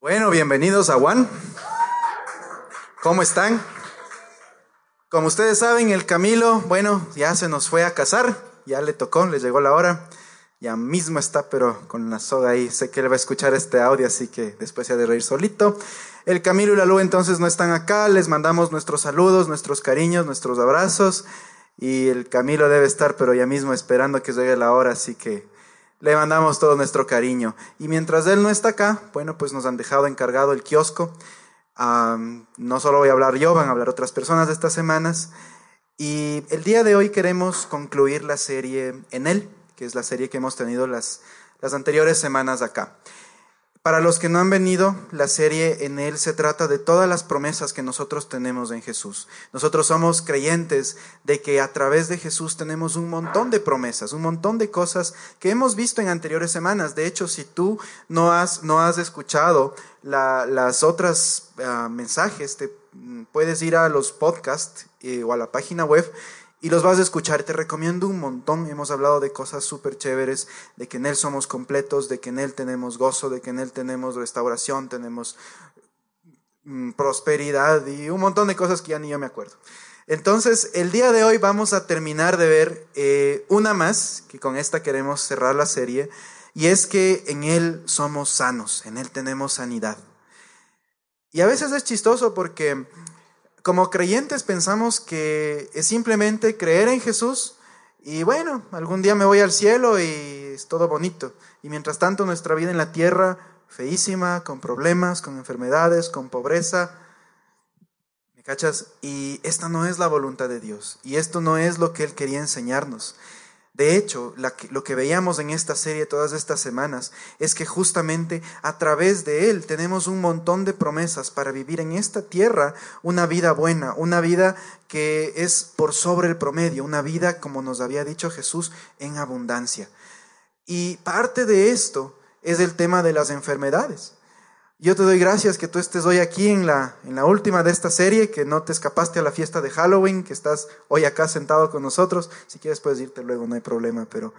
Bueno, bienvenidos a Juan. ¿Cómo están? Como ustedes saben, el Camilo, bueno, ya se nos fue a casar, ya le tocó, le llegó la hora, ya mismo está, pero con la soga ahí, sé que él va a escuchar este audio, así que después se ha de reír solito. El Camilo y la Lu entonces no están acá, les mandamos nuestros saludos, nuestros cariños, nuestros abrazos, y el Camilo debe estar, pero ya mismo esperando que llegue la hora, así que le mandamos todo nuestro cariño. Y mientras él no está acá, bueno, pues nos han dejado encargado el kiosco. no solo voy a hablar yo, van a hablar otras personas de estas semanas. Y el día de hoy queremos concluir la serie en él, que es la serie que hemos tenido las, las anteriores semanas acá. Para los que no han venido, la serie en él se trata de todas las promesas que nosotros tenemos en Jesús. Nosotros somos creyentes de que a través de Jesús tenemos un montón de promesas, un montón de cosas que hemos visto en anteriores semanas. De hecho, si tú no has, no has escuchado las otras ah, mensajes, te mm, puedes ir a los podcasts eh, o a la página web y los vas a escuchar. Te recomiendo un montón. Hemos hablado de cosas súper chéveres, de que en Él somos completos, de que en Él tenemos gozo, de que en Él tenemos restauración, tenemos mm, prosperidad y un montón de cosas que ya ni yo me acuerdo. Entonces, el día de hoy vamos a terminar de ver eh, una más, que con esta queremos cerrar la serie, y es que en Él somos sanos, en Él tenemos sanidad. Y a veces es chistoso porque como creyentes pensamos que es simplemente creer en Jesús y bueno, algún día me voy al cielo y es todo bonito. Y mientras tanto nuestra vida en la tierra, feísima, con problemas, con enfermedades, con pobreza. ¿Me cachas? Y esta no es la voluntad de Dios. Y esto no es lo que Él quería enseñarnos. De hecho, lo que veíamos en esta serie todas estas semanas es que justamente a través de Él tenemos un montón de promesas para vivir en esta tierra una vida buena, una vida que es por sobre el promedio, una vida, como nos había dicho Jesús, en abundancia. Y parte de esto es el tema de las enfermedades. Yo te doy gracias que tú estés hoy aquí en la, en la última de esta serie, que no te escapaste a la fiesta de Halloween, que estás hoy acá sentado con nosotros. Si quieres puedes irte luego, no hay problema, pero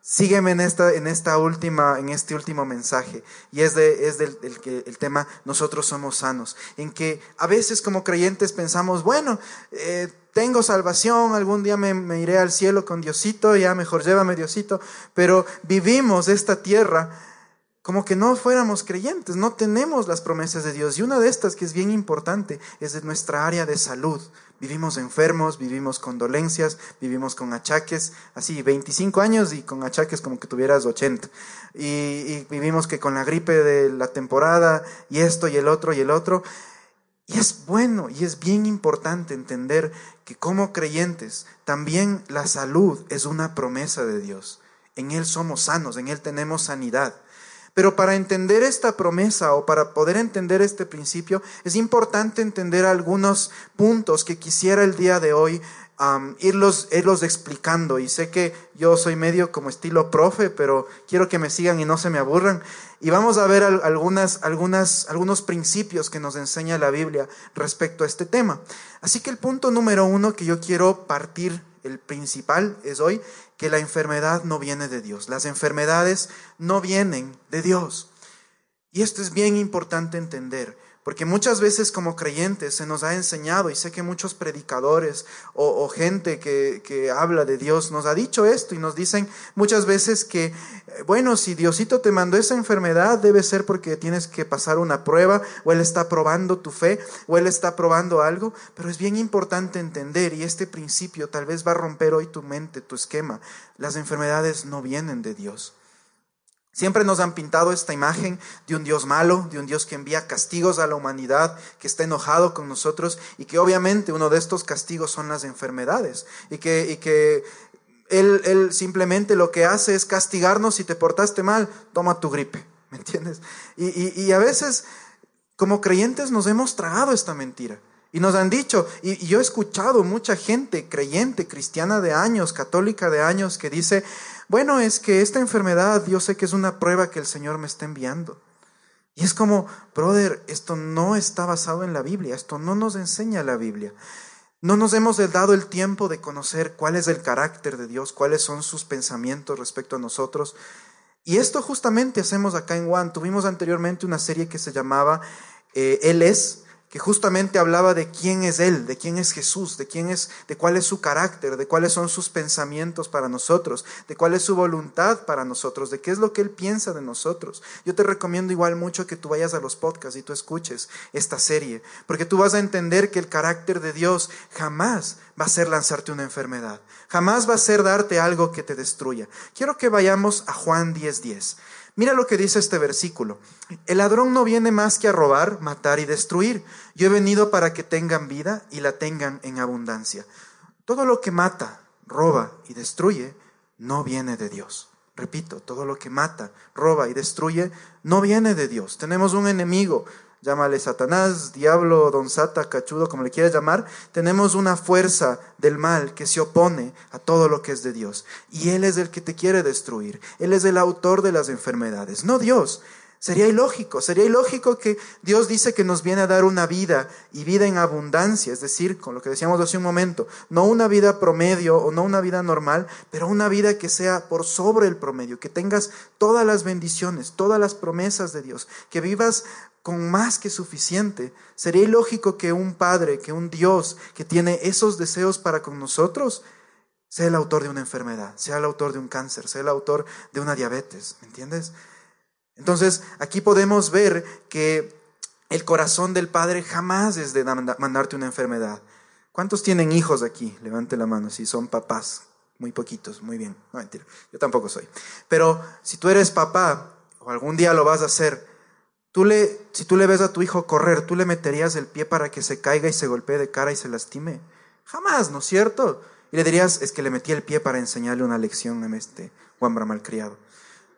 sígueme en esta, en esta última, en este último mensaje. Y es, de, es del, que, el tema nosotros somos sanos. En que a veces como creyentes pensamos, bueno, eh, tengo salvación, algún día me, me iré al cielo con Diosito, ya mejor llévame Diosito, pero vivimos esta tierra como que no fuéramos creyentes, no tenemos las promesas de Dios. Y una de estas que es bien importante es de nuestra área de salud. Vivimos enfermos, vivimos con dolencias, vivimos con achaques, así 25 años y con achaques como que tuvieras 80. Y, y vivimos que con la gripe de la temporada y esto y el otro y el otro. Y es bueno y es bien importante entender que como creyentes también la salud es una promesa de Dios. En Él somos sanos, en Él tenemos sanidad. Pero para entender esta promesa o para poder entender este principio, es importante entender algunos puntos que quisiera el día de hoy irlos, irlos explicando. Y sé que yo soy medio como estilo profe, pero quiero que me sigan y no se me aburran. Y vamos a ver algunas, algunas, algunos principios que nos enseña la Biblia respecto a este tema. Así que el punto número uno que yo quiero partir, el principal, es hoy, que la enfermedad no viene de Dios. Las enfermedades no vienen de Dios. Y esto es bien importante entender. Porque muchas veces como creyentes se nos ha enseñado, y sé que muchos predicadores o, gente que, que, habla de Dios nos ha dicho esto y nos dicen muchas veces que, eh, bueno, si Diosito te mandó esa enfermedad debe ser porque tienes que pasar una prueba o Él está probando tu fe o Él está probando algo, pero es bien importante entender y este principio tal vez va a romper hoy tu mente, tu esquema. Las enfermedades no vienen de Dios. Siempre nos han pintado esta imagen de un Dios malo, de un Dios que envía castigos a la humanidad, que está enojado con nosotros y que obviamente uno de estos castigos son las enfermedades y que, y que él, él simplemente lo que hace es castigarnos si te portaste mal, toma tu gripe, ¿me entiendes? Y, y, y a veces como creyentes nos hemos tragado esta mentira. Y nos han dicho, y, yo he escuchado mucha gente creyente, cristiana de años, católica de años, que dice, bueno, es que esta enfermedad yo sé que es una prueba que el Señor me está enviando. Y es como, brother, esto no está basado en la Biblia, esto no nos enseña la Biblia. No nos hemos dado el tiempo de conocer cuál es el carácter de Dios, cuáles son sus pensamientos respecto a nosotros. Y esto justamente hacemos acá en One. Tuvimos anteriormente una serie que se llamaba eh, Él es, que justamente hablaba de quién es Él, de quién es Jesús, de quién es, de cuál es su carácter, de cuáles son sus pensamientos para nosotros, de cuál es su voluntad para nosotros, de qué es lo que Él piensa de nosotros. Yo te recomiendo igual mucho que tú vayas a los podcasts y tú escuches esta serie, porque tú vas a entender que el carácter de Dios jamás va a ser lanzarte una enfermedad, jamás va a ser darte algo que te destruya. Quiero que vayamos a Juan 10:10. 10. Mira lo que dice este versículo. El ladrón no viene más que a robar, matar y destruir. Yo he venido para que tengan vida y la tengan en abundancia. Todo lo que mata, roba y destruye no viene de Dios. Repito, todo lo que mata, roba y destruye no viene de Dios. Tenemos un enemigo, llámale Satanás, diablo, don Sata, cachudo, como le quieras llamar, tenemos una fuerza del mal que se opone a todo lo que es de Dios. Y Él es el que te quiere destruir. Él es el autor de las enfermedades, no Dios. Sería ilógico, sería ilógico que Dios dice que nos viene a dar una vida y vida en abundancia, es decir, con lo que decíamos hace un momento, no una vida promedio o no una vida normal, pero una vida que sea por sobre el promedio, que tengas todas las bendiciones, todas las promesas de Dios, que vivas con más que suficiente. Sería ilógico que un Padre, que un Dios que tiene esos deseos para con nosotros, sea el autor de una enfermedad, sea el autor de un cáncer, sea el autor de una diabetes, ¿me entiendes? Entonces, aquí podemos ver que el corazón del Padre jamás es de mandarte una enfermedad. ¿Cuántos tienen hijos aquí? Levante la mano si son papás. Muy poquitos, muy bien. No mentira, yo tampoco soy. Pero si tú eres papá, o algún día lo vas a hacer, Tú le, si tú le ves a tu hijo correr, ¿tú le meterías el pie para que se caiga y se golpee de cara y se lastime? Jamás, ¿no es cierto? Y le dirías, es que le metí el pie para enseñarle una lección a este guambra malcriado.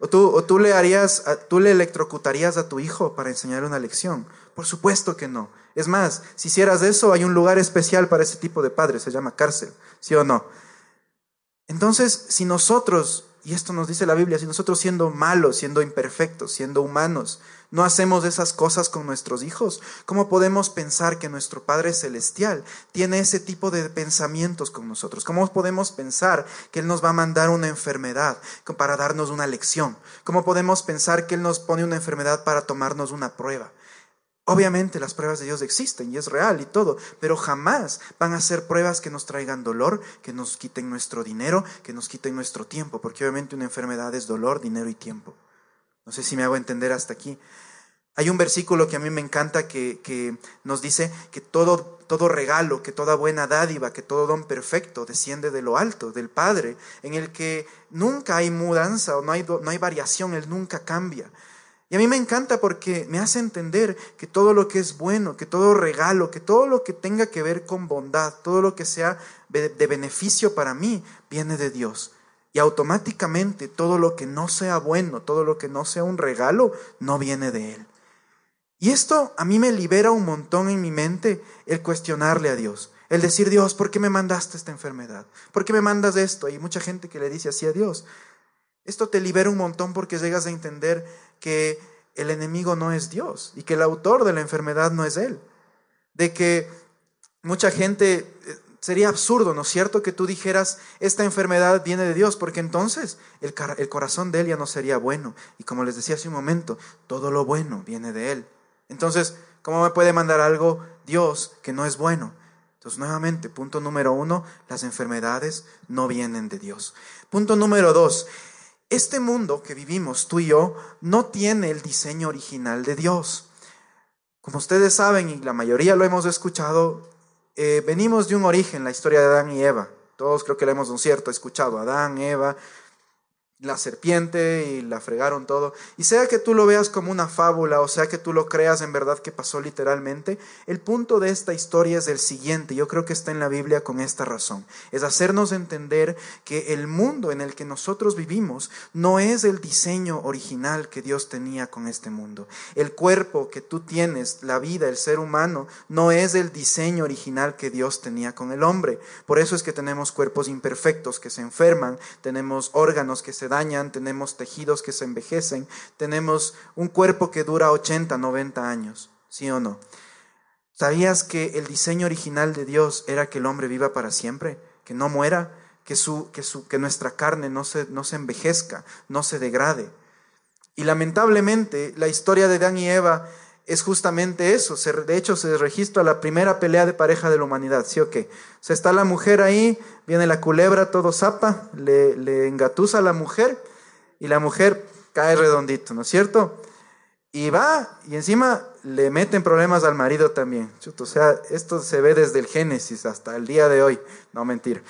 O tú, o tú le harías, tú le electrocutarías a tu hijo para enseñarle una lección. Por supuesto que no. Es más, si hicieras eso, hay un lugar especial para ese tipo de padres, se llama cárcel, ¿sí o no? Entonces, si nosotros, y esto nos dice la Biblia, si nosotros siendo malos, siendo imperfectos, siendo humanos, no hacemos esas cosas con nuestros hijos. ¿Cómo podemos pensar que nuestro Padre Celestial tiene ese tipo de pensamientos con nosotros? ¿Cómo podemos pensar que Él nos va a mandar una enfermedad para darnos una lección? ¿Cómo podemos pensar que Él nos pone una enfermedad para tomarnos una prueba? Obviamente las pruebas de Dios existen y es real y todo, pero jamás van a ser pruebas que nos traigan dolor, que nos quiten nuestro dinero, que nos quiten nuestro tiempo, porque obviamente una enfermedad es dolor, dinero y tiempo. No sé si me hago entender hasta aquí. Hay un versículo que a mí me encanta que, nos dice que todo, todo regalo, que toda buena dádiva, que todo don perfecto desciende de lo alto, del Padre, en el que nunca hay mudanza o no hay, no hay variación, Él nunca cambia. Y a mí me encanta porque me hace entender que todo lo que es bueno, que todo regalo, que todo lo que tenga que ver con bondad, todo lo que sea de beneficio para mí, viene de Dios. Y automáticamente todo lo que no sea bueno, todo lo que no sea un regalo, no viene de Él. Y esto a mí me libera un montón en mi mente el cuestionarle a Dios. El decir, Dios, ¿por qué me mandaste esta enfermedad? ¿Por qué me mandas esto? Hay mucha gente que le dice así a Dios. Esto te libera un montón porque llegas a entender que el enemigo no es Dios y que el autor de la enfermedad no es Él. De que mucha gente, eh, sería absurdo, ¿no es cierto?, que tú dijeras, esta enfermedad viene de Dios, porque entonces el, el corazón de Él ya no sería bueno. Y como les decía hace un momento, todo lo bueno viene de Él. Entonces, ¿cómo me puede mandar algo Dios que no es bueno? Entonces, nuevamente, punto número uno, las enfermedades no vienen de Dios. Punto número dos, este mundo que vivimos tú y yo no tiene el diseño original de Dios. Como ustedes saben, y la mayoría lo hemos escuchado, eh, venimos de un origen, la historia de Adán y Eva. Todos creo que la hemos un cierto escuchado. Adán, Eva, la serpiente y la fregaron todo. Y sea que tú lo veas como una fábula o sea que tú lo creas en verdad que pasó literalmente, el punto de esta historia es el siguiente, yo creo que está en la Biblia con esta razón, es hacernos entender que el mundo en el que nosotros vivimos no es el diseño original que Dios tenía con este mundo. El cuerpo que tú tienes, la vida, el ser humano, no es el diseño original que Dios tenía con el hombre. Por eso es que tenemos cuerpos imperfectos que se enferman, tenemos órganos que se dañan, tenemos tejidos que se envejecen, tenemos un cuerpo que dura 80, 90 años, ¿sí o no? ¿Sabías que el diseño original de Dios era que el hombre viva para siempre, que no muera, que, su, que, su, que nuestra carne no se, no se envejezca, no se degrade? Y lamentablemente la historia de Dan y Eva es justamente eso. de hecho, se registra la primera pelea de pareja de la humanidad, ¿sí o qué? O sea, está la mujer ahí, viene la culebra, todo zapa, le, engatusa a la mujer y la mujer cae redondito, ¿no es cierto? Y va y encima le meten problemas al marido también. o sea, esto se ve desde el Génesis hasta el día de hoy. No mentir.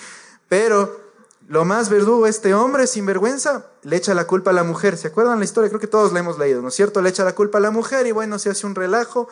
Pero lo más verdugo, este hombre sin vergüenza le echa la culpa a la mujer. ¿Se acuerdan la historia? Creo que todos la hemos leído, ¿no es cierto? Le echa la culpa a la mujer y bueno, se hace un relajo.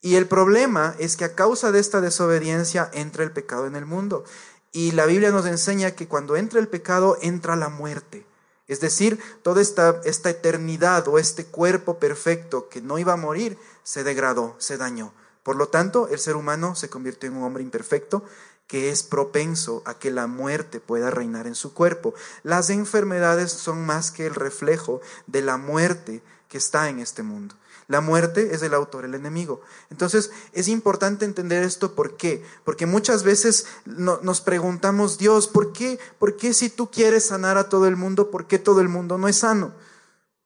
Y el problema es que a causa de esta desobediencia entra el pecado en el mundo. Y la Biblia nos enseña que cuando entra el pecado entra la muerte. Es decir, toda esta, esta eternidad o este cuerpo perfecto que no iba a morir se degradó, se dañó. Por lo tanto, el ser humano se convirtió en un hombre imperfecto que es propenso a que la muerte pueda reinar en su cuerpo. Las enfermedades son más que el reflejo de la muerte que está en este mundo. La muerte es el autor, el enemigo. Entonces es importante entender esto. ¿Por qué? Porque muchas veces nos preguntamos, Dios, ¿por qué? ¿Por qué si tú quieres sanar a todo el mundo, por qué todo el mundo no es sano?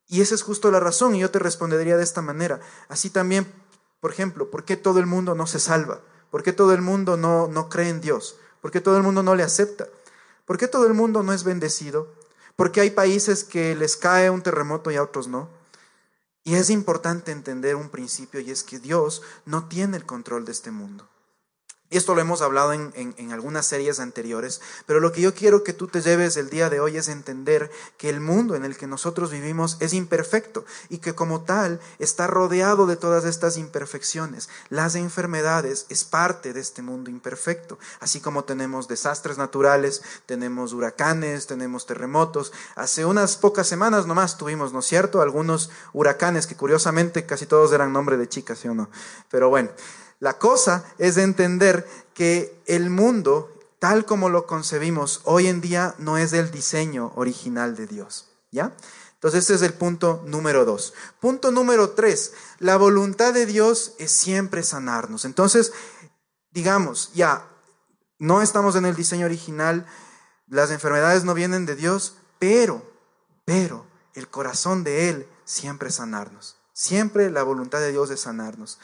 Y esa es justo la razón. Y yo te respondería de esta manera. Así también, por ejemplo, ¿por qué todo el mundo no se salva? ¿Por qué todo el mundo no, no cree en Dios? ¿Por qué todo el mundo no le acepta? ¿Por qué todo el mundo no es bendecido? ¿Por qué hay países que les cae un terremoto y a otros no? Y es importante entender un principio y es que Dios no tiene el control de este mundo. Esto lo hemos hablado en, algunas series anteriores, pero lo que yo quiero que tú te lleves el día de hoy es entender que el mundo en el que nosotros vivimos es imperfecto y que como tal está rodeado de todas estas imperfecciones. Las enfermedades es parte de este mundo imperfecto, así como tenemos desastres naturales, tenemos huracanes, tenemos terremotos. Hace unas pocas semanas nomás tuvimos, ¿no es cierto?, algunos huracanes que curiosamente casi todos eran nombre de chicas, ¿sí o no? Pero bueno. La cosa es entender que el mundo, tal como lo concebimos hoy en día, no es el diseño original de Dios. ¿Ya? Entonces ese es el punto número dos. Punto número tres, la voluntad de Dios es siempre sanarnos. Entonces, digamos, ya, no estamos en el diseño original, las enfermedades no vienen de Dios, pero, pero, el corazón de Él siempre sanarnos. Siempre la voluntad de Dios es sanarnos.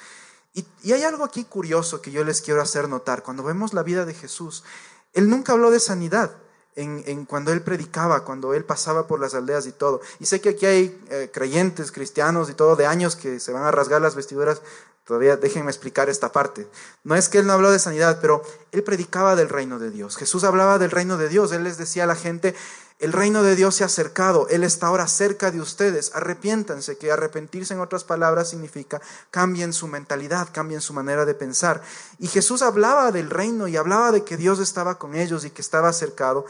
Y, hay algo aquí curioso que yo les quiero hacer notar. Cuando vemos la vida de Jesús, Él nunca habló de sanidad. En, cuando él predicaba, cuando él pasaba por las aldeas y todo. Y sé que aquí hay eh, creyentes, cristianos y todo de años que se van a rasgar las vestiduras. Todavía déjenme explicar esta parte. No es que él no habló de sanidad, pero él predicaba del reino de Dios. Jesús hablaba del reino de Dios. Él les decía a la gente, el reino de Dios se ha acercado, Él está ahora cerca de ustedes. Arrepiéntanse, que arrepentirse en otras palabras significa cambien su mentalidad, cambien su manera de pensar. Y Jesús hablaba del reino y hablaba de que Dios estaba con ellos y que estaba acercado.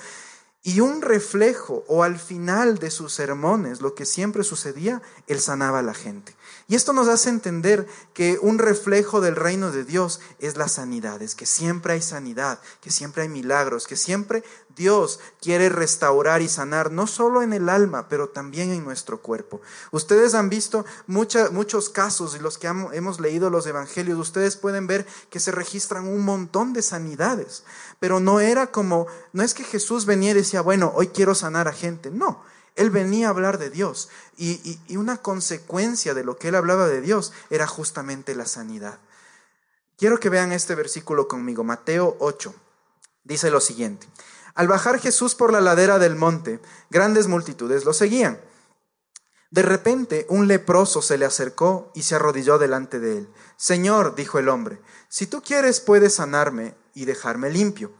Y un reflejo o al final de sus sermones, lo que siempre sucedía, Él sanaba a la gente. Y esto nos hace entender que un reflejo del reino de Dios es la sanidad, es que siempre hay sanidad, que siempre hay milagros, que siempre Dios quiere restaurar y sanar, no solo en el alma, pero también en nuestro cuerpo. Ustedes han visto muchos casos y los que hemos leído los evangelios, ustedes pueden ver que se registran un montón de sanidades, pero no era como, no es que Jesús venía y decía, bueno, hoy quiero sanar a gente, no. Él venía a hablar de Dios y, una consecuencia de lo que él hablaba de Dios era justamente la sanidad. Quiero que vean este versículo conmigo, Mateo 8. Dice lo siguiente. Al bajar Jesús por la ladera del monte, grandes multitudes lo seguían. De repente un leproso se le acercó y se arrodilló delante de él. Señor, dijo el hombre, si tú quieres puedes sanarme y dejarme limpio.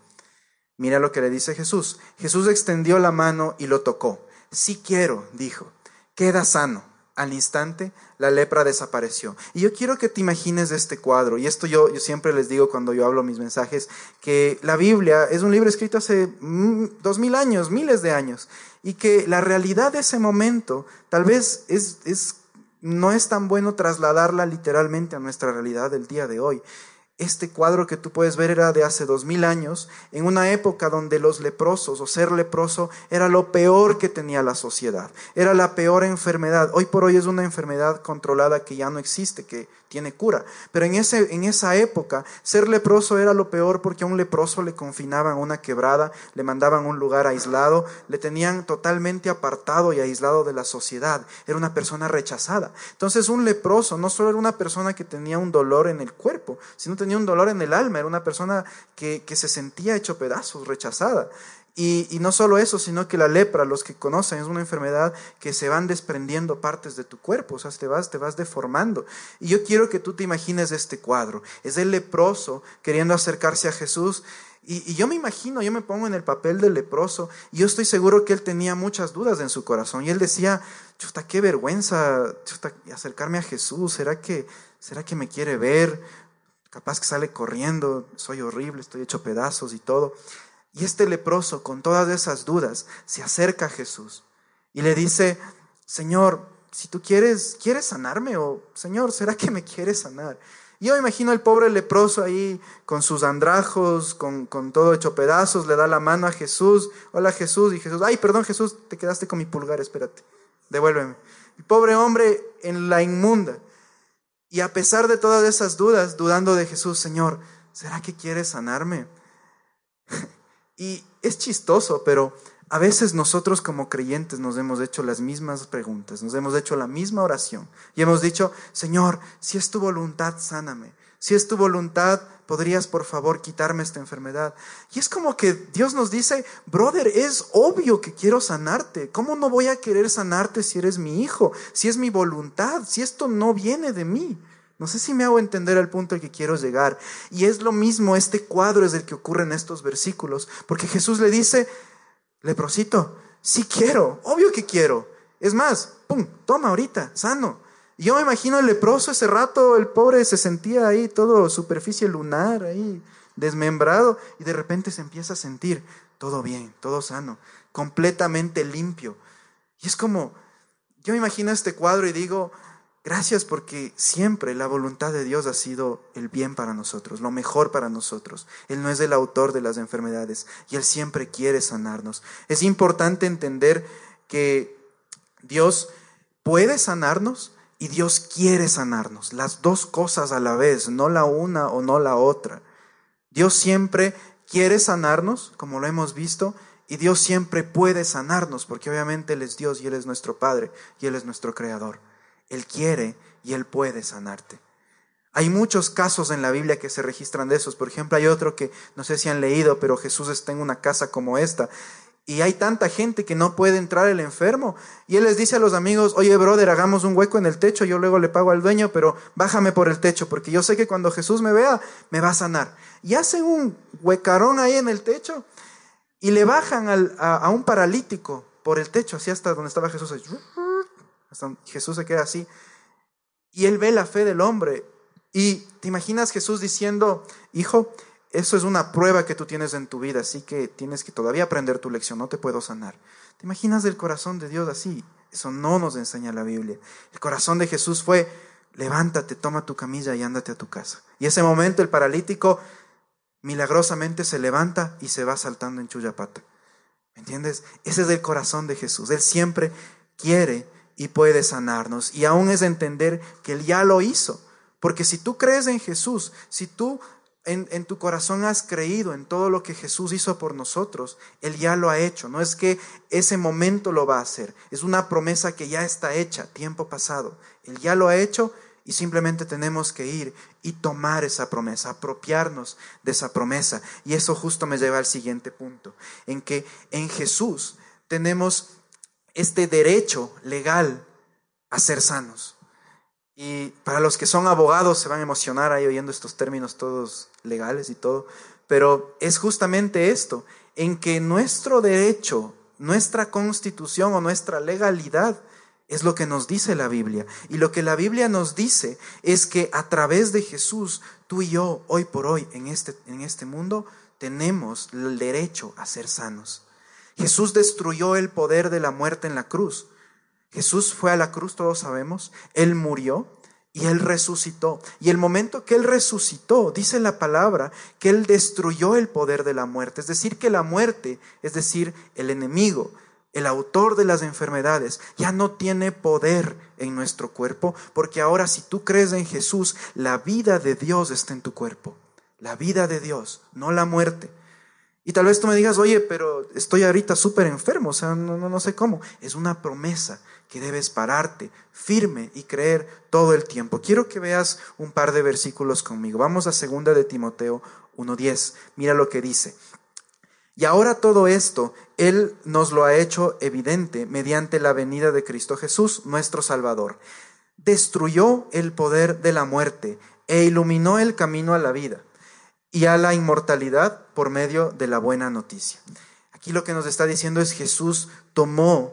Mira lo que le dice Jesús. Jesús extendió la mano y lo tocó. Si quiero, dijo, queda sano. Al instante, la lepra desapareció. Y yo quiero que te imagines este cuadro, y esto yo, yo siempre les digo cuando yo hablo mis mensajes, que la Biblia es un libro escrito hace mm, dos mil años, miles de años, y que la realidad de ese momento tal vez es, es, no es tan bueno trasladarla literalmente a nuestra realidad del día de hoy. Este cuadro que tú puedes ver era de hace dos mil años, en una época donde los leprosos o ser leproso era lo peor que tenía la sociedad, era la peor enfermedad. Hoy por hoy es una enfermedad controlada que ya no existe, que tiene cura. Pero en, ese, en esa época, ser leproso era lo peor porque a un leproso le confinaban una quebrada, le mandaban a un lugar aislado, le tenían totalmente apartado y aislado de la sociedad. Era una persona rechazada. Entonces un leproso no solo era una persona que tenía un dolor en el cuerpo, sino tenía un dolor en el alma, era una persona que, que se sentía hecho pedazos, rechazada. Y, no solo eso, sino que la lepra, los que conocen, es una enfermedad que se van desprendiendo partes de tu cuerpo, o sea, te vas, te vas deformando. Y yo quiero que tú te imagines este cuadro. Es el leproso queriendo acercarse a Jesús. Y, yo me imagino, yo me pongo en el papel del leproso, y yo estoy seguro que él tenía muchas dudas en su corazón. Y él decía, chuta, qué vergüenza acercarme a Jesús. ¿Será que, ¿Será que me quiere ver? Capaz que sale corriendo, soy horrible, estoy hecho pedazos y todo. Y este leproso, con todas esas dudas, se acerca a Jesús y le dice, Señor, si tú quieres, ¿quieres sanarme? O, Señor, ¿será que me quieres sanar? Y yo imagino al pobre leproso ahí con sus andrajos, con, con, todo hecho pedazos, le da la mano a Jesús. Hola Jesús. Y Jesús, ay, perdón Jesús, te quedaste con mi pulgar, espérate, devuélveme. El pobre hombre en la inmunda. Y a pesar de todas esas dudas, dudando de Jesús, Señor, ¿será que quieres sanarme? Y es chistoso, pero a veces nosotros como creyentes nos hemos hecho las mismas preguntas, nos hemos hecho la misma oración y hemos dicho, Señor, si es tu voluntad, sáname. Si es tu voluntad, podrías por favor quitarme esta enfermedad. Y es como que Dios nos dice, brother, es obvio que quiero sanarte. ¿Cómo no voy a querer sanarte si eres mi hijo? Si es mi voluntad, si esto no viene de mí. No sé si me hago entender al punto al que quiero llegar. Y es lo mismo, este cuadro es el que ocurre en estos versículos, porque Jesús le dice, leprosito, sí quiero, obvio que quiero. Es más, pum, toma ahorita, sano. Yo me imagino el leproso ese rato, el pobre se sentía ahí todo superficie lunar, ahí desmembrado, y de repente se empieza a sentir todo bien, todo sano, completamente limpio. Y es como, yo me imagino este cuadro y digo, Gracias porque siempre la voluntad de Dios ha sido el bien para nosotros, lo mejor para nosotros. Él no es el autor de las enfermedades y Él siempre quiere sanarnos. Es importante entender que Dios puede sanarnos y Dios quiere sanarnos. Las dos cosas a la vez, no la una o no la otra. Dios siempre quiere sanarnos, como lo hemos visto, y Dios siempre puede sanarnos, porque obviamente Él es Dios y Él es nuestro Padre y Él es nuestro Creador. Él quiere y Él puede sanarte. Hay muchos casos en la Biblia que se registran de esos. Por ejemplo, hay otro que no sé si han leído, pero Jesús está en una casa como esta. Y hay tanta gente que no puede entrar el enfermo. Y él les dice a los amigos, oye, brother, hagamos un hueco en el techo, yo luego le pago al dueño, pero bájame por el techo, porque yo sé que cuando Jesús me vea, me va a sanar. Y hacen un huecarón ahí en el techo y le bajan a, un paralítico por el techo, así hasta donde estaba Jesús. Jesús se queda así. Y él ve la fe del hombre. Y te imaginas Jesús diciendo, hijo, eso es una prueba que tú tienes en tu vida, así que tienes que todavía aprender tu lección, no te puedo sanar. ¿Te imaginas el corazón de Dios así? Eso no nos enseña la Biblia. El corazón de Jesús fue, levántate, toma tu camilla y ándate a tu casa. Y ese momento el paralítico milagrosamente se levanta y se va saltando en Chuyapata. ¿Me entiendes? Ese es el corazón de Jesús. Él siempre quiere y puede sanarnos. Y aún es entender que Él ya lo hizo. Porque si tú crees en Jesús, si tú en, tu corazón has creído en todo lo que Jesús hizo por nosotros, Él ya lo ha hecho. No es que ese momento lo va a hacer. Es una promesa que ya está hecha, tiempo pasado. Él ya lo ha hecho y simplemente tenemos que ir y tomar esa promesa, apropiarnos de esa promesa. Y eso justo me lleva al siguiente punto, en que en Jesús tenemos este derecho legal a ser sanos. Y para los que son abogados se van a emocionar ahí oyendo estos términos todos legales y todo, pero es justamente esto, en que nuestro derecho, nuestra constitución o nuestra legalidad es lo que nos dice la Biblia. Y lo que la Biblia nos dice es que a través de Jesús, tú y yo, hoy por hoy, en este, en este mundo, tenemos el derecho a ser sanos. Jesús destruyó el poder de la muerte en la cruz. Jesús fue a la cruz, todos sabemos. Él murió y Él resucitó. Y el momento que Él resucitó, dice la palabra, que Él destruyó el poder de la muerte. Es decir, que la muerte, es decir, el enemigo, el autor de las enfermedades, ya no tiene poder en nuestro cuerpo, porque ahora si tú crees en Jesús, la vida de Dios está en tu cuerpo. La vida de Dios, no la muerte. Y tal vez tú me digas, oye, pero estoy ahorita súper enfermo, o sea, no, no, no sé cómo. Es una promesa que debes pararte firme y creer todo el tiempo. Quiero que veas un par de versículos conmigo. Vamos a segunda de Timoteo 1.10. Mira lo que dice. Y ahora todo esto Él nos lo ha hecho evidente mediante la venida de Cristo Jesús, nuestro Salvador. Destruyó el poder de la muerte e iluminó el camino a la vida y a la inmortalidad por medio de la buena noticia. Aquí lo que nos está diciendo es Jesús tomó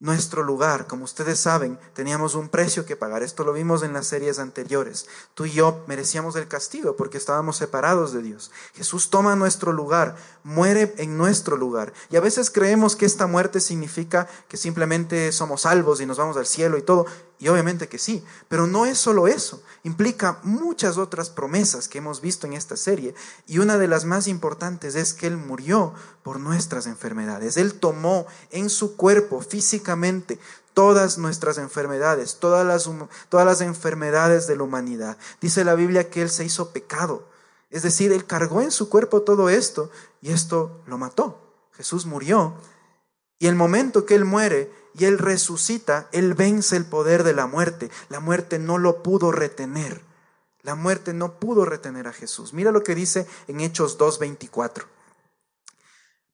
nuestro lugar. Como ustedes saben, teníamos un precio que pagar. Esto lo vimos en las series anteriores. Tú y yo merecíamos el castigo porque estábamos separados de Dios. Jesús toma nuestro lugar, muere en nuestro lugar. Y a veces creemos que esta muerte significa que simplemente somos salvos y nos vamos al cielo y todo. Y obviamente que sí, pero no es solo eso, implica muchas otras promesas que hemos visto en esta serie y una de las más importantes es que Él murió por nuestras enfermedades. Él tomó en su cuerpo físicamente todas nuestras enfermedades, todas las, todas las enfermedades de la humanidad. Dice la Biblia que Él se hizo pecado, es decir, Él cargó en su cuerpo todo esto y esto lo mató. Jesús murió y el momento que Él muere, y Él resucita, Él vence el poder de la muerte. La muerte no lo pudo retener. La muerte no pudo retener a Jesús. Mira lo que dice en Hechos 2.24.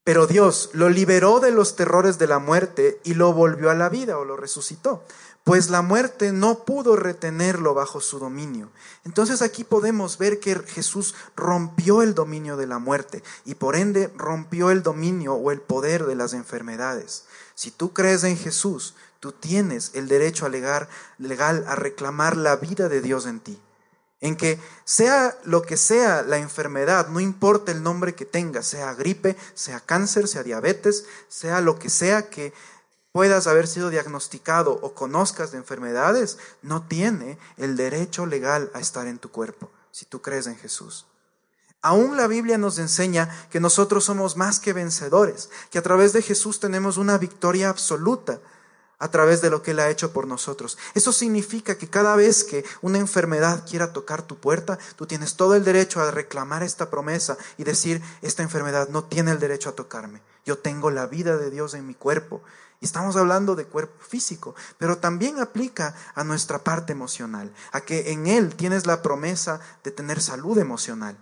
Pero Dios lo liberó de los terrores de la muerte y lo volvió a la vida o lo resucitó, pues la muerte no pudo retenerlo bajo su dominio. Entonces aquí podemos ver que Jesús rompió el dominio de la muerte y por ende rompió el dominio o el poder de las enfermedades. Si tú crees en Jesús, tú tienes el derecho legal, legal a reclamar la vida de Dios en ti. En que sea lo que sea la enfermedad, no importa el nombre que tenga, sea gripe, sea cáncer, sea diabetes, sea lo que sea que puedas haber sido diagnosticado o conozcas de enfermedades, no tiene el derecho legal a estar en tu cuerpo, si tú crees en Jesús. Aún la Biblia nos enseña que nosotros somos más que vencedores, que a través de Jesús tenemos una victoria absoluta a través de lo que Él ha hecho por nosotros. Eso significa que cada vez que una enfermedad quiera tocar tu puerta, tú tienes todo el derecho a reclamar esta promesa y decir, esta enfermedad no tiene el derecho a tocarme. Yo tengo la vida de Dios en mi cuerpo. Y estamos hablando de cuerpo físico, pero también aplica a nuestra parte emocional, a que en Él tienes la promesa de tener salud emocional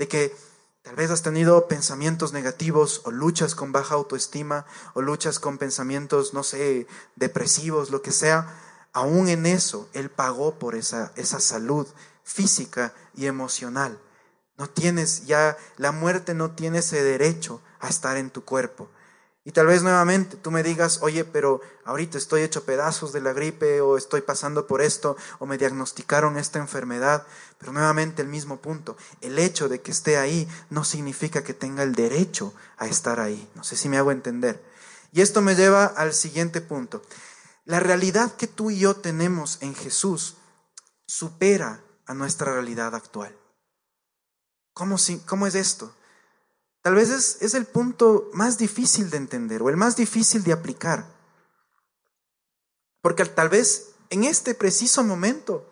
de que tal vez has tenido pensamientos negativos o luchas con baja autoestima o luchas con pensamientos, no sé, depresivos, lo que sea, aún en eso Él pagó por esa, esa salud física y emocional. No tienes ya, la muerte no tiene ese derecho a estar en tu cuerpo. Y tal vez nuevamente tú me digas, oye, pero ahorita estoy hecho pedazos de la gripe o estoy pasando por esto o me diagnosticaron esta enfermedad. Pero nuevamente el mismo punto, el hecho de que esté ahí no significa que tenga el derecho a estar ahí. No sé si me hago entender. Y esto me lleva al siguiente punto. La realidad que tú y yo tenemos en Jesús supera a nuestra realidad actual. ¿Cómo, cómo es esto? Tal vez es, el punto más difícil de entender o el más difícil de aplicar. Porque tal vez en este preciso momento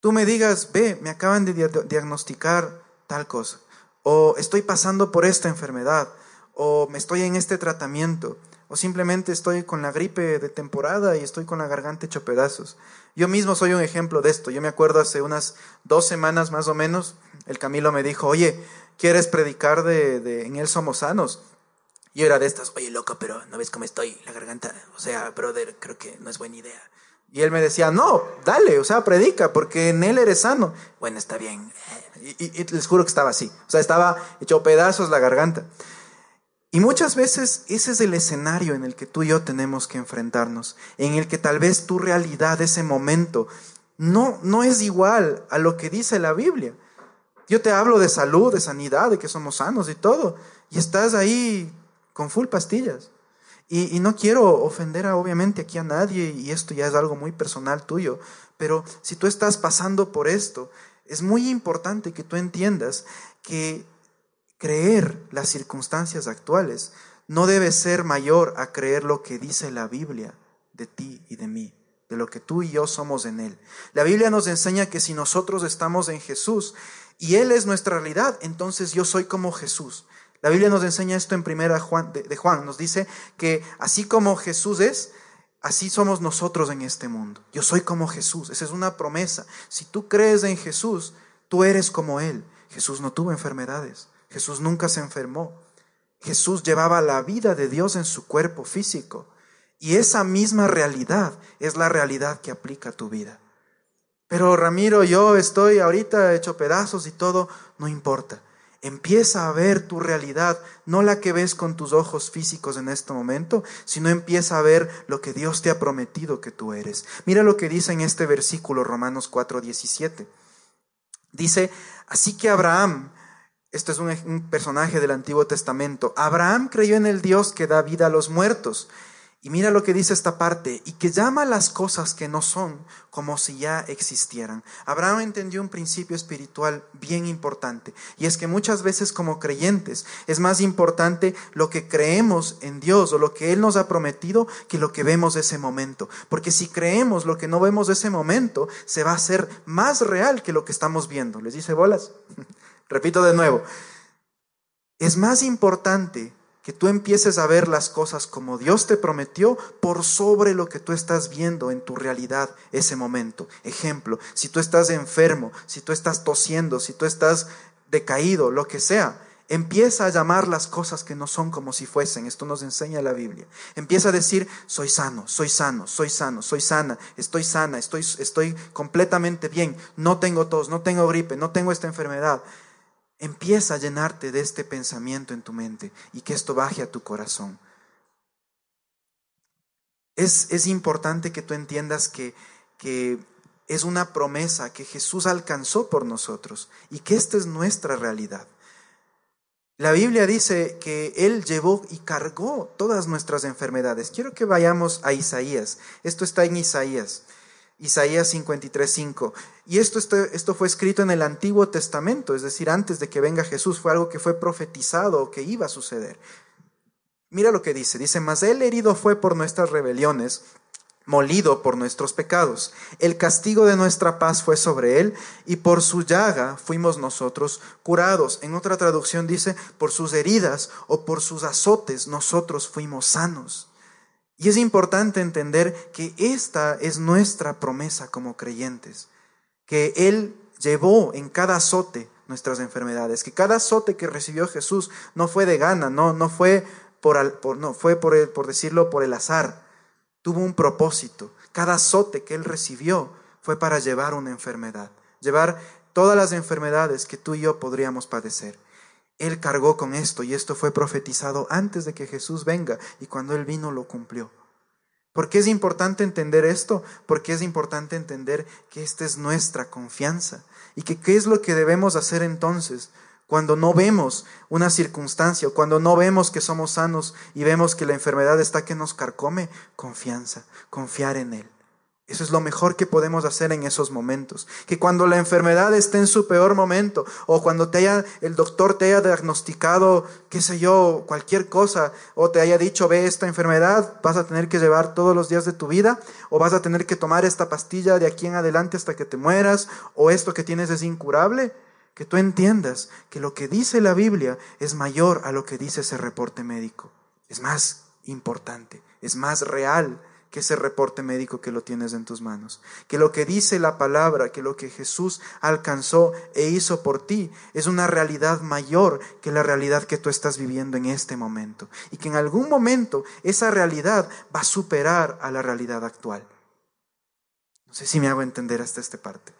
tú me digas, ve, me acaban de diagnosticar tal cosa, o estoy pasando por esta enfermedad, o me estoy en este tratamiento, o simplemente estoy con la gripe de temporada y estoy con la garganta hecho pedazos. Yo mismo soy un ejemplo de esto. Yo me acuerdo hace unas dos semanas más o menos, el Camilo me dijo, oye, ¿quieres predicar de, de en Él somos sanos? Yo era de estas, oye, loco, pero ¿no ves cómo estoy? La garganta, o sea, brother, creo que no es buena idea. Y él me decía, no, dale, o sea, predica, porque en Él eres sano. Bueno, está bien. Y, y les juro que estaba así. O sea, estaba hecho pedazos la garganta. Y muchas veces ese es el escenario en el que tú y yo tenemos que enfrentarnos, en el que tal vez tu realidad, ese momento, no, no es igual a lo que dice la Biblia. Yo te hablo de salud, de sanidad, de que somos sanos y todo. Y estás ahí con full pastillas. Y, no quiero ofender a, obviamente aquí a nadie, y esto ya es algo muy personal tuyo, pero si tú estás pasando por esto, es muy importante que tú entiendas que creer las circunstancias actuales no debe ser mayor a creer lo que dice la Biblia de ti y de mí, de lo que tú y yo somos en Él. La Biblia nos enseña que si nosotros estamos en Jesús y Él es nuestra realidad, entonces yo soy como Jesús. La Biblia nos enseña esto en primera Juan, de, Juan, nos dice que así como Jesús es, Así somos nosotros en este mundo. Yo soy como Jesús. Esa es una promesa. Si tú crees en Jesús, tú eres como Él. Jesús no tuvo enfermedades. Jesús nunca se enfermó. Jesús llevaba la vida de Dios en su cuerpo físico. Y esa misma realidad es la realidad que aplica a tu vida. Pero Ramiro, yo estoy ahorita hecho pedazos y todo, no importa. Empieza a ver tu realidad, no la que ves con tus ojos físicos en este momento, sino empieza a ver lo que Dios te ha prometido que tú eres. Mira lo que dice en este versículo Romanos 4:17. Dice, así que Abraham, este es un, un personaje del Antiguo Testamento, Abraham creyó en el Dios que da vida a los muertos y mira lo que dice esta parte, y que llama las cosas que no son como si ya existieran. Abraham entendió un principio espiritual bien importante, y es que muchas veces como creyentes es más importante lo que creemos en Dios o lo que Él nos ha prometido que lo que vemos ese momento. Porque si creemos lo que no vemos ese momento, se va a hacer más real que lo que estamos viendo. ¿Les dice bolas? Repito de nuevo. Es más importante que tú empieces a ver las cosas como Dios te prometió por sobre lo que tú estás viendo en tu realidad ese momento. Ejemplo, si tú estás enfermo, si tú estás tosiendo, si tú estás decaído, lo que sea, empieza a llamar las cosas que no son como si fuesen. Esto nos enseña la Biblia. Empieza a decir, soy sano, soy sano, soy sano, soy sana, estoy sana, estoy, estoy completamente bien, no tengo tos, no tengo gripe, no tengo esta enfermedad. Empieza a llenarte de este pensamiento en tu mente y que esto baje a tu corazón. Es, es importante que tú entiendas que, que es una promesa que Jesús alcanzó por nosotros y que esta es nuestra realidad. La Biblia dice que Él llevó y cargó todas nuestras enfermedades. Quiero que vayamos a Isaías. Esto está en Isaías. Isaías 53:5. Y esto, esto fue escrito en el Antiguo Testamento, es decir, antes de que venga Jesús, fue algo que fue profetizado o que iba a suceder. Mira lo que dice, dice, mas él herido fue por nuestras rebeliones, molido por nuestros pecados. El castigo de nuestra paz fue sobre él y por su llaga fuimos nosotros curados. En otra traducción dice, por sus heridas o por sus azotes nosotros fuimos sanos. Y es importante entender que esta es nuestra promesa como creyentes, que Él llevó en cada azote nuestras enfermedades, que cada azote que recibió Jesús no fue de gana, no, no fue, por, no, fue por, por decirlo por el azar, tuvo un propósito. Cada azote que Él recibió fue para llevar una enfermedad, llevar todas las enfermedades que tú y yo podríamos padecer. Él cargó con esto y esto fue profetizado antes de que Jesús venga y cuando Él vino lo cumplió. ¿Por qué es importante entender esto? Porque es importante entender que esta es nuestra confianza y que qué es lo que debemos hacer entonces cuando no vemos una circunstancia cuando no vemos que somos sanos y vemos que la enfermedad está que nos carcome, confianza, confiar en Él. Eso es lo mejor que podemos hacer en esos momentos. Que cuando la enfermedad esté en su peor momento o cuando te haya, el doctor te haya diagnosticado, qué sé yo, cualquier cosa, o te haya dicho, ve esta enfermedad, vas a tener que llevar todos los días de tu vida, o vas a tener que tomar esta pastilla de aquí en adelante hasta que te mueras, o esto que tienes es incurable, que tú entiendas que lo que dice la Biblia es mayor a lo que dice ese reporte médico. Es más importante, es más real que ese reporte médico que lo tienes en tus manos. Que lo que dice la palabra, que lo que Jesús alcanzó e hizo por ti es una realidad mayor que la realidad que tú estás viviendo en este momento. Y que en algún momento esa realidad va a superar a la realidad actual. No sé si me hago entender hasta esta parte.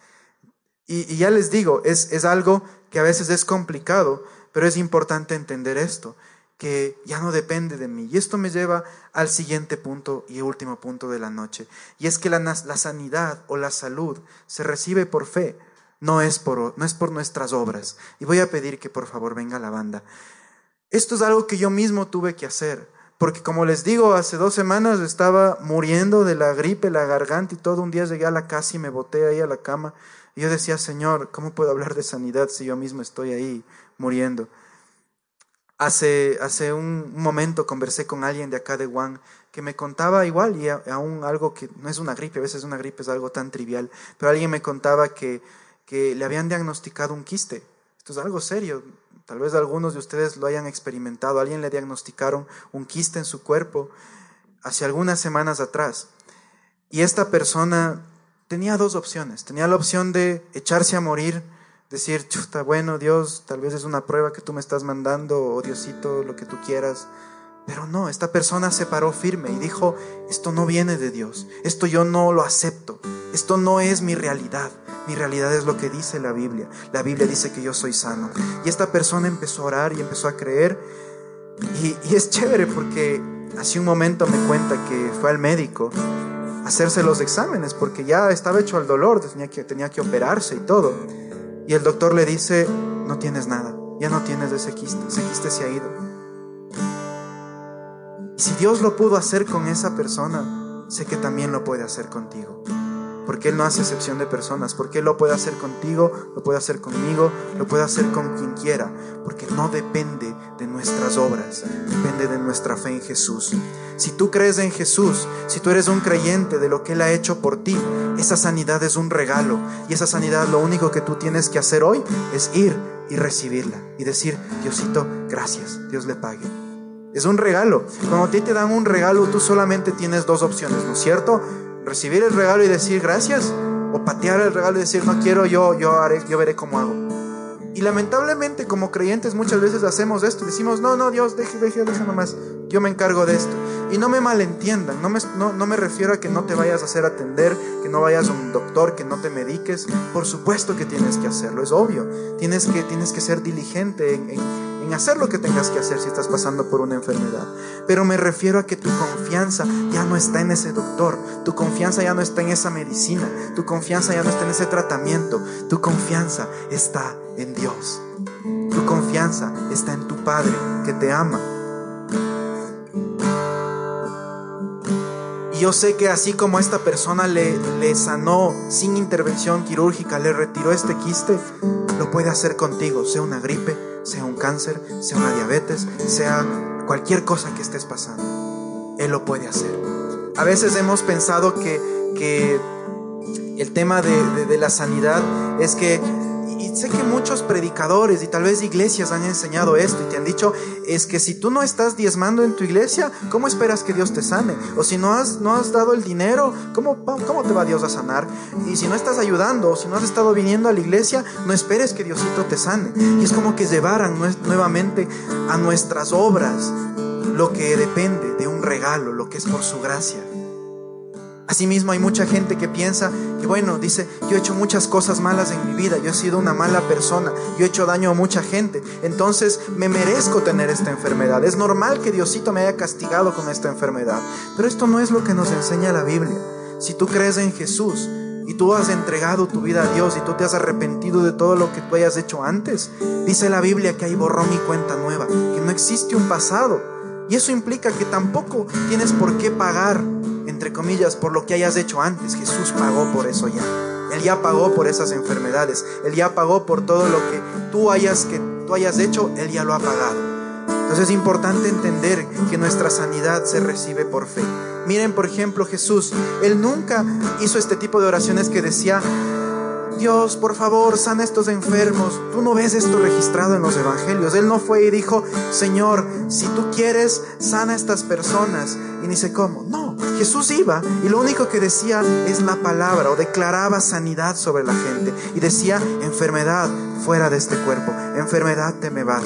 Y, ya les digo, es, es algo que a veces es complicado, pero es importante entender esto que ya no depende de mí. Y esto me lleva al siguiente punto y último punto de la noche. Y es que la, sanidad o la salud se recibe por fe, no es por, no es por nuestras obras. Y voy a pedir que por favor venga la banda. Esto es algo que yo mismo tuve que hacer Porque como les digo, hace dos semanas estaba muriendo de la gripe, la garganta y todo. Un día llegué a la casa y me boté ahí a la cama. Y yo decía, Señor, ¿cómo puedo hablar de sanidad si yo mismo estoy ahí muriendo? Hace, hace un momento conversé con alguien de acá de Juan que me contaba igual, y aún algo que no es una gripe, a veces una gripe es algo tan trivial, pero alguien me contaba que, que le habían diagnosticado un quiste. Esto es algo serio, tal vez algunos de ustedes lo hayan experimentado, alguien le diagnosticaron un quiste en su cuerpo hace algunas semanas atrás. Y esta persona tenía dos opciones, tenía la opción de echarse a morir, decir, chuta, bueno, Dios, tal vez es una prueba que tú me estás mandando, o Diosito, lo que tú quieras, pero no, esta persona se paró firme y dijo, esto no viene de Dios, esto yo no lo acepto, esto no es mi realidad, mi realidad es lo que dice la Biblia, la Biblia dice que yo soy sano. Y esta persona empezó a orar y empezó a creer y, es chévere porque hace un momento me cuenta que fue al médico a hacerse los exámenes porque ya estaba hecho al dolor, tenía que, tenía que operarse y todo. Y el doctor le dice, no tienes nada, ya no tienes ese quiste, ese quiste se ha ido. Si Dios lo pudo hacer con esa persona, sé que también lo puede hacer contigo. Porque Él no hace excepción de personas, porque Él lo puede hacer contigo, lo puede hacer conmigo, lo puede hacer con quien quiera, porque no depende de nuestras obras, depende de nuestra fe en Jesús. Si tú crees en Jesús, si tú eres un creyente de lo que Él ha hecho por ti, esa sanidad es un regalo y esa sanidad lo único que tú tienes que hacer hoy es ir y recibirla y decir, Diosito, gracias, Dios le pague. Es un regalo. Cuando a ti te dan un regalo, tú solamente tienes dos opciones, ¿no es cierto? Recibir el regalo y decir gracias, o patear el regalo y decir no quiero, yo, yo haré, yo veré cómo hago. Y lamentablemente como creyentes muchas veces hacemos esto, decimos, no, no, Dios, deje, deje, deje nomás, yo me encargo de esto. Y no me malentiendan, no me, no, no me refiero a que no te vayas a hacer atender, que no vayas a un doctor, que no te mediques. Por supuesto que tienes que hacerlo, es obvio. Tienes que, tienes que ser diligente en, en hacer lo que tengas que hacer si estás pasando por una enfermedad. Pero me refiero a que tu confianza ya no está en ese doctor, tu confianza ya no está en esa medicina, tu confianza ya no está en ese tratamiento, tu confianza está en Dios. Tu confianza está en tu Padre que te ama. Yo sé que así como esta persona le, le sanó sin intervención quirúrgica, le retiró este quiste, lo puede hacer contigo, sea una gripe, sea un cáncer, sea una diabetes, sea cualquier cosa que estés pasando. Él lo puede hacer. A veces hemos pensado que, que el tema de, de la sanidad es que sé que muchos predicadores y tal vez iglesias han enseñado esto y te han dicho, es que si tú no estás diezmando en tu iglesia, ¿cómo esperas que Dios te sane? O si no has, no has dado el dinero, ¿cómo, ¿cómo te va Dios a sanar? Y si no estás ayudando o si no has estado viniendo a la iglesia, no esperes que Diosito te sane. Y es como que llevaran nuevamente a nuestras obras lo que depende de un regalo, lo que es por su gracia. Asimismo hay mucha gente que piensa que, bueno, dice, yo he hecho muchas cosas malas en mi vida, yo he sido una mala persona, yo he hecho daño a mucha gente, entonces me merezco tener esta enfermedad. Es normal que Diosito me haya castigado con esta enfermedad, pero esto no es lo que nos enseña la Biblia. Si tú crees en Jesús y tú has entregado tu vida a Dios y tú te has arrepentido de todo lo que tú hayas hecho antes, dice la Biblia que ahí borró mi cuenta nueva, que no existe un pasado. Y eso implica que tampoco tienes por qué pagar entre comillas, por lo que hayas hecho antes. Jesús pagó por eso ya. Él ya pagó por esas enfermedades. Él ya pagó por todo lo que tú hayas, que tú hayas hecho. Él ya lo ha pagado. Entonces es importante entender que nuestra sanidad se recibe por fe. Miren, por ejemplo, Jesús. Él nunca hizo este tipo de oraciones que decía, Dios, por favor, sana a estos enfermos. Tú no ves esto registrado en los evangelios. Él no fue y dijo, Señor, si tú quieres, sana a estas personas. Y sé cómo. No, Jesús iba y lo único que decía es la palabra o declaraba sanidad sobre la gente. Y decía, enfermedad, fuera de este cuerpo. Enfermedad, te me vas.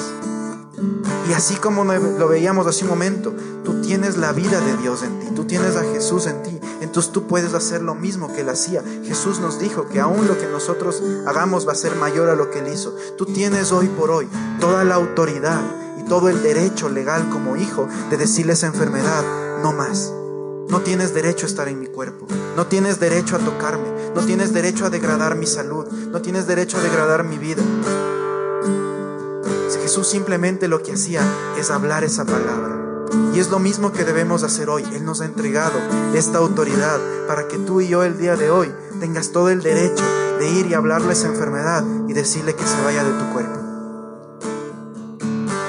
Y así como lo veíamos hace un momento, tú tienes la vida de Dios en ti, tú tienes a Jesús en ti, entonces tú puedes hacer lo mismo que Él hacía. Jesús nos dijo que aún lo que nosotros hagamos va a ser mayor a lo que Él hizo. Tú tienes hoy por hoy toda la autoridad todo el derecho legal como hijo de decirle esa enfermedad, no más. No tienes derecho a estar en mi cuerpo, no tienes derecho a tocarme, no tienes derecho a degradar mi salud, no tienes derecho a degradar mi vida. Jesús simplemente lo que hacía es hablar esa palabra. Y es lo mismo que debemos hacer hoy. Él nos ha entregado esta autoridad para que tú y yo el día de hoy tengas todo el derecho de ir y hablarle esa enfermedad y decirle que se vaya de tu cuerpo.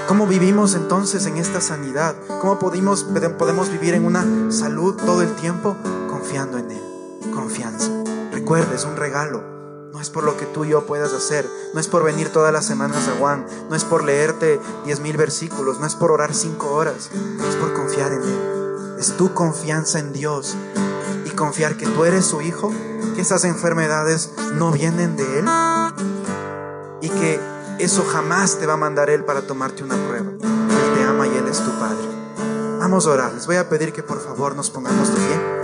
¿Cómo vivimos entonces en esta sanidad? ¿Cómo podemos, podemos vivir en una salud todo el tiempo? Confiando en Él. Confianza. Recuerda, es un regalo. No es por lo que tú y yo puedas hacer. No es por venir todas las semanas a Juan. No es por leerte diez mil versículos. No es por orar cinco horas. Es por confiar en Él. Es tu confianza en Dios. Y confiar que tú eres su hijo. Que esas enfermedades no vienen de Él. Y que eso jamás te va a mandar Él para tomarte una prueba. Él te ama y Él es tu Padre. Vamos a orar. Les voy a pedir que por favor nos pongamos de pie.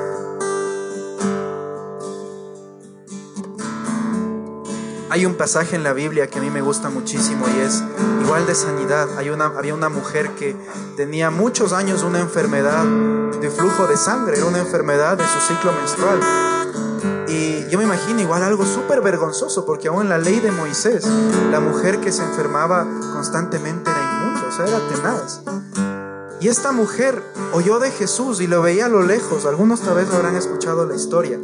Hay un pasaje en la Biblia que a mí me gusta muchísimo y es igual de sanidad. Había una mujer que tenía muchos años una enfermedad de flujo de sangre, era una enfermedad de su ciclo menstrual. Yo me imagino igual algo súper vergonzoso, porque aún en la ley de Moisés, la mujer que se enfermaba constantemente era inmunda, o sea, era tenaz. Y esta mujer oyó de Jesús y lo veía a lo lejos, algunos tal vez habrán escuchado la historia,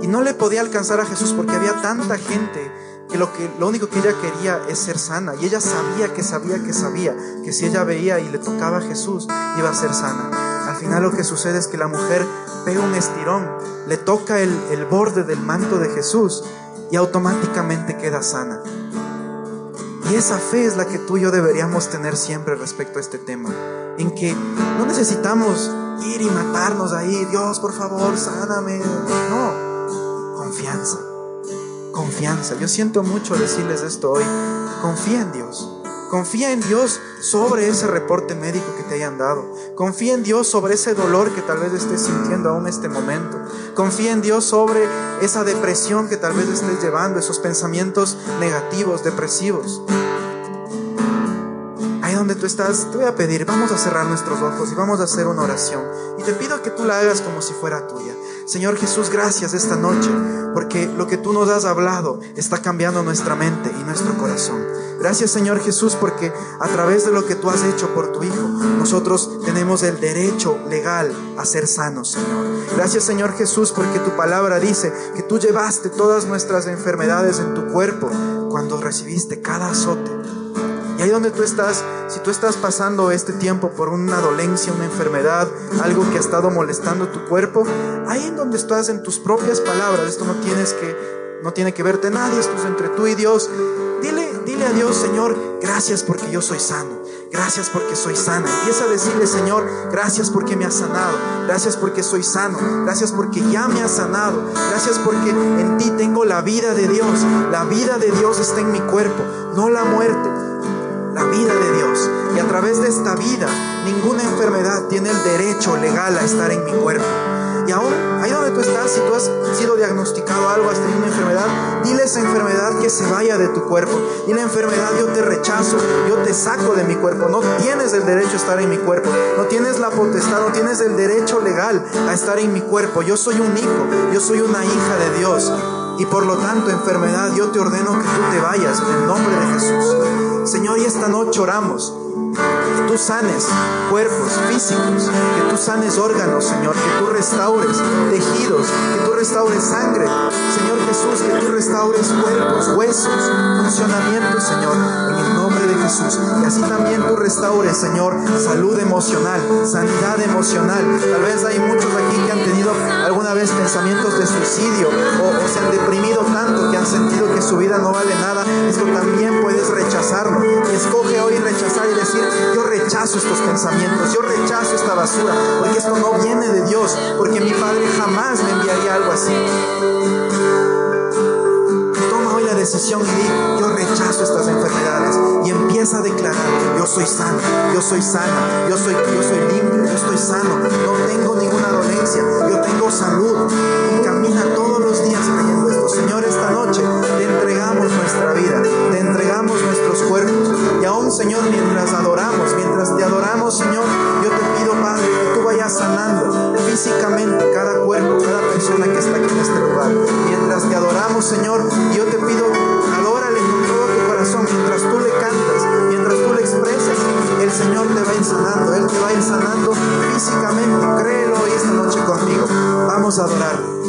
y no le podía alcanzar a Jesús porque había tanta gente que lo, que lo único que ella quería es ser sana. Y ella sabía que sabía que sabía que si ella veía y le tocaba a Jesús, iba a ser sana. Al final lo que sucede es que la mujer pega un estirón, le toca el, el borde del manto de Jesús y automáticamente queda sana. Y esa fe es la que tú y yo deberíamos tener siempre respecto a este tema. En que no necesitamos ir y matarnos ahí, Dios, por favor, sáname. No, confianza confianza. Yo siento mucho decirles esto hoy. Confía en Dios. Confía en Dios sobre ese reporte médico que te hayan dado. Confía en Dios sobre ese dolor que tal vez estés sintiendo aún en este momento. Confía en Dios sobre esa depresión que tal vez estés llevando, esos pensamientos negativos, depresivos. Ahí donde tú estás, te voy a pedir, vamos a cerrar nuestros ojos y vamos a hacer una oración. Y te pido que tú la hagas como si fuera tuya. Señor Jesús, gracias esta noche, porque lo que tú nos has hablado está cambiando nuestra mente y nuestro corazón. Gracias Señor Jesús, porque a través de lo que tú has hecho por tu Hijo, nosotros tenemos el derecho legal a ser sanos, Señor. Gracias Señor Jesús, porque tu palabra dice que tú llevaste todas nuestras enfermedades en tu cuerpo cuando recibiste cada azote y ahí donde tú estás, si tú estás pasando este tiempo por una dolencia, una enfermedad, algo que ha estado molestando tu cuerpo, ahí en donde estás en tus propias palabras, esto no tienes que no tiene que verte nadie, esto es entre tú y Dios. Dile, dile a Dios, Señor, gracias porque yo soy sano. Gracias porque soy sana. Empieza a decirle, Señor, gracias porque me has sanado. Gracias porque soy sano. Gracias porque ya me has sanado. Gracias porque en ti tengo la vida de Dios. La vida de Dios está en mi cuerpo, no la muerte la vida de Dios. Y a través de esta vida, ninguna enfermedad tiene el derecho legal a estar en mi cuerpo. Y aún, ahí donde tú estás, si tú has sido diagnosticado algo, has tenido una enfermedad, dile a esa enfermedad que se vaya de tu cuerpo. Dile enfermedad, yo te rechazo, yo te saco de mi cuerpo. No tienes el derecho a estar en mi cuerpo. No tienes la potestad, no tienes el derecho legal a estar en mi cuerpo. Yo soy un hijo, yo soy una hija de Dios. Y por lo tanto, enfermedad, yo te ordeno que tú te vayas en el nombre de Jesús. Señor, y esta noche oramos que tú sanes cuerpos físicos, que tú sanes órganos, Señor, que tú restaures tejidos, que tú restaures sangre, Señor Jesús, que tú restaures cuerpos, huesos, funcionamiento, Señor, en el nombre de Jesús. Tú restaures, Señor, salud emocional, sanidad emocional. Tal vez hay muchos aquí que han tenido alguna vez pensamientos de suicidio o, se han deprimido tanto que han sentido que su vida no vale nada. Esto también puedes rechazarlo. Escoge hoy rechazar y decir, yo rechazo estos pensamientos, yo rechazo esta basura, porque esto no viene de Dios, porque mi Padre jamás me enviaría algo así. Decisión y di, yo rechazo estas enfermedades y empieza a declarar, yo soy sano, yo soy sana, yo soy, yo soy limpio, yo estoy sano, no tengo ninguna dolencia, yo tengo salud y camina todos los días creyendo esto. Señor, esta noche te entregamos nuestra vida, te entregamos nuestros cuerpos y aún, Señor, mientras adoramos, mientras te adoramos, Señor, yo te pido, Padre, que tú vayas sanando físicamente cada cuerpo, cada persona que está aquí en este lugar adoramos, Señor. Yo te pido, adórale con todo tu corazón. Mientras tú le cantas, mientras tú le expresas, el Señor te va ensanando. Él te va ensanando físicamente. Créelo hoy esta noche conmigo. Vamos a adorar.